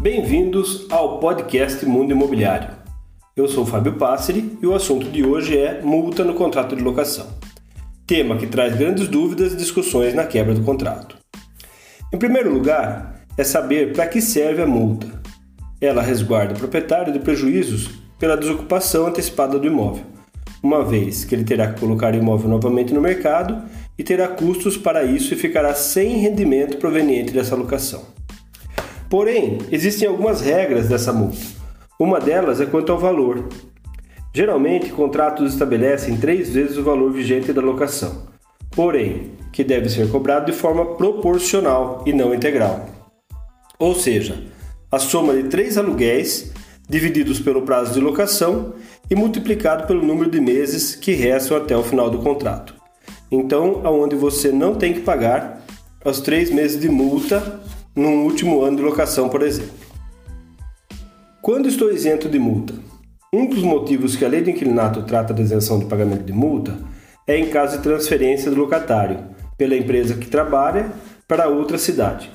Bem-vindos ao podcast Mundo Imobiliário. Eu sou Fábio Passeri e o assunto de hoje é multa no contrato de locação. Tema que traz grandes dúvidas e discussões na quebra do contrato. Em primeiro lugar, é saber para que serve a multa. Ela resguarda o proprietário de prejuízos pela desocupação antecipada do imóvel, uma vez que ele terá que colocar o imóvel novamente no mercado e terá custos para isso e ficará sem rendimento proveniente dessa locação. Porém, existem algumas regras dessa multa. Uma delas é quanto ao valor. Geralmente, contratos estabelecem três vezes o valor vigente da locação, porém, que deve ser cobrado de forma proporcional e não integral. Ou seja, a soma de três aluguéis divididos pelo prazo de locação e multiplicado pelo número de meses que restam até o final do contrato. Então, aonde você não tem que pagar os três meses de multa no último ano de locação, por exemplo. Quando estou isento de multa? Um dos motivos que a lei do inquilinato trata da isenção de pagamento de multa é em caso de transferência do locatário pela empresa que trabalha para outra cidade.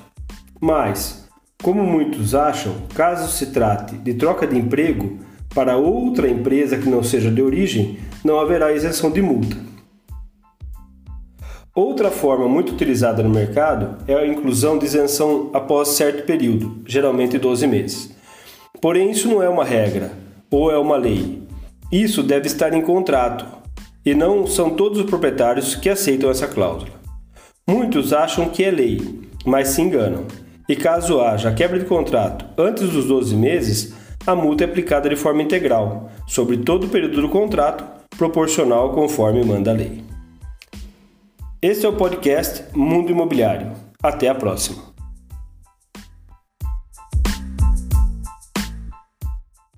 Mas, como muitos acham, caso se trate de troca de emprego para outra empresa que não seja de origem, não haverá isenção de multa. Outra forma muito utilizada no mercado é a inclusão de isenção após certo período, geralmente 12 meses. Porém, isso não é uma regra ou é uma lei. Isso deve estar em contrato e não são todos os proprietários que aceitam essa cláusula. Muitos acham que é lei, mas se enganam. E caso haja quebra de contrato antes dos 12 meses, a multa é aplicada de forma integral, sobre todo o período do contrato, proporcional conforme manda a lei. Este é o podcast Mundo Imobiliário. Até a próxima.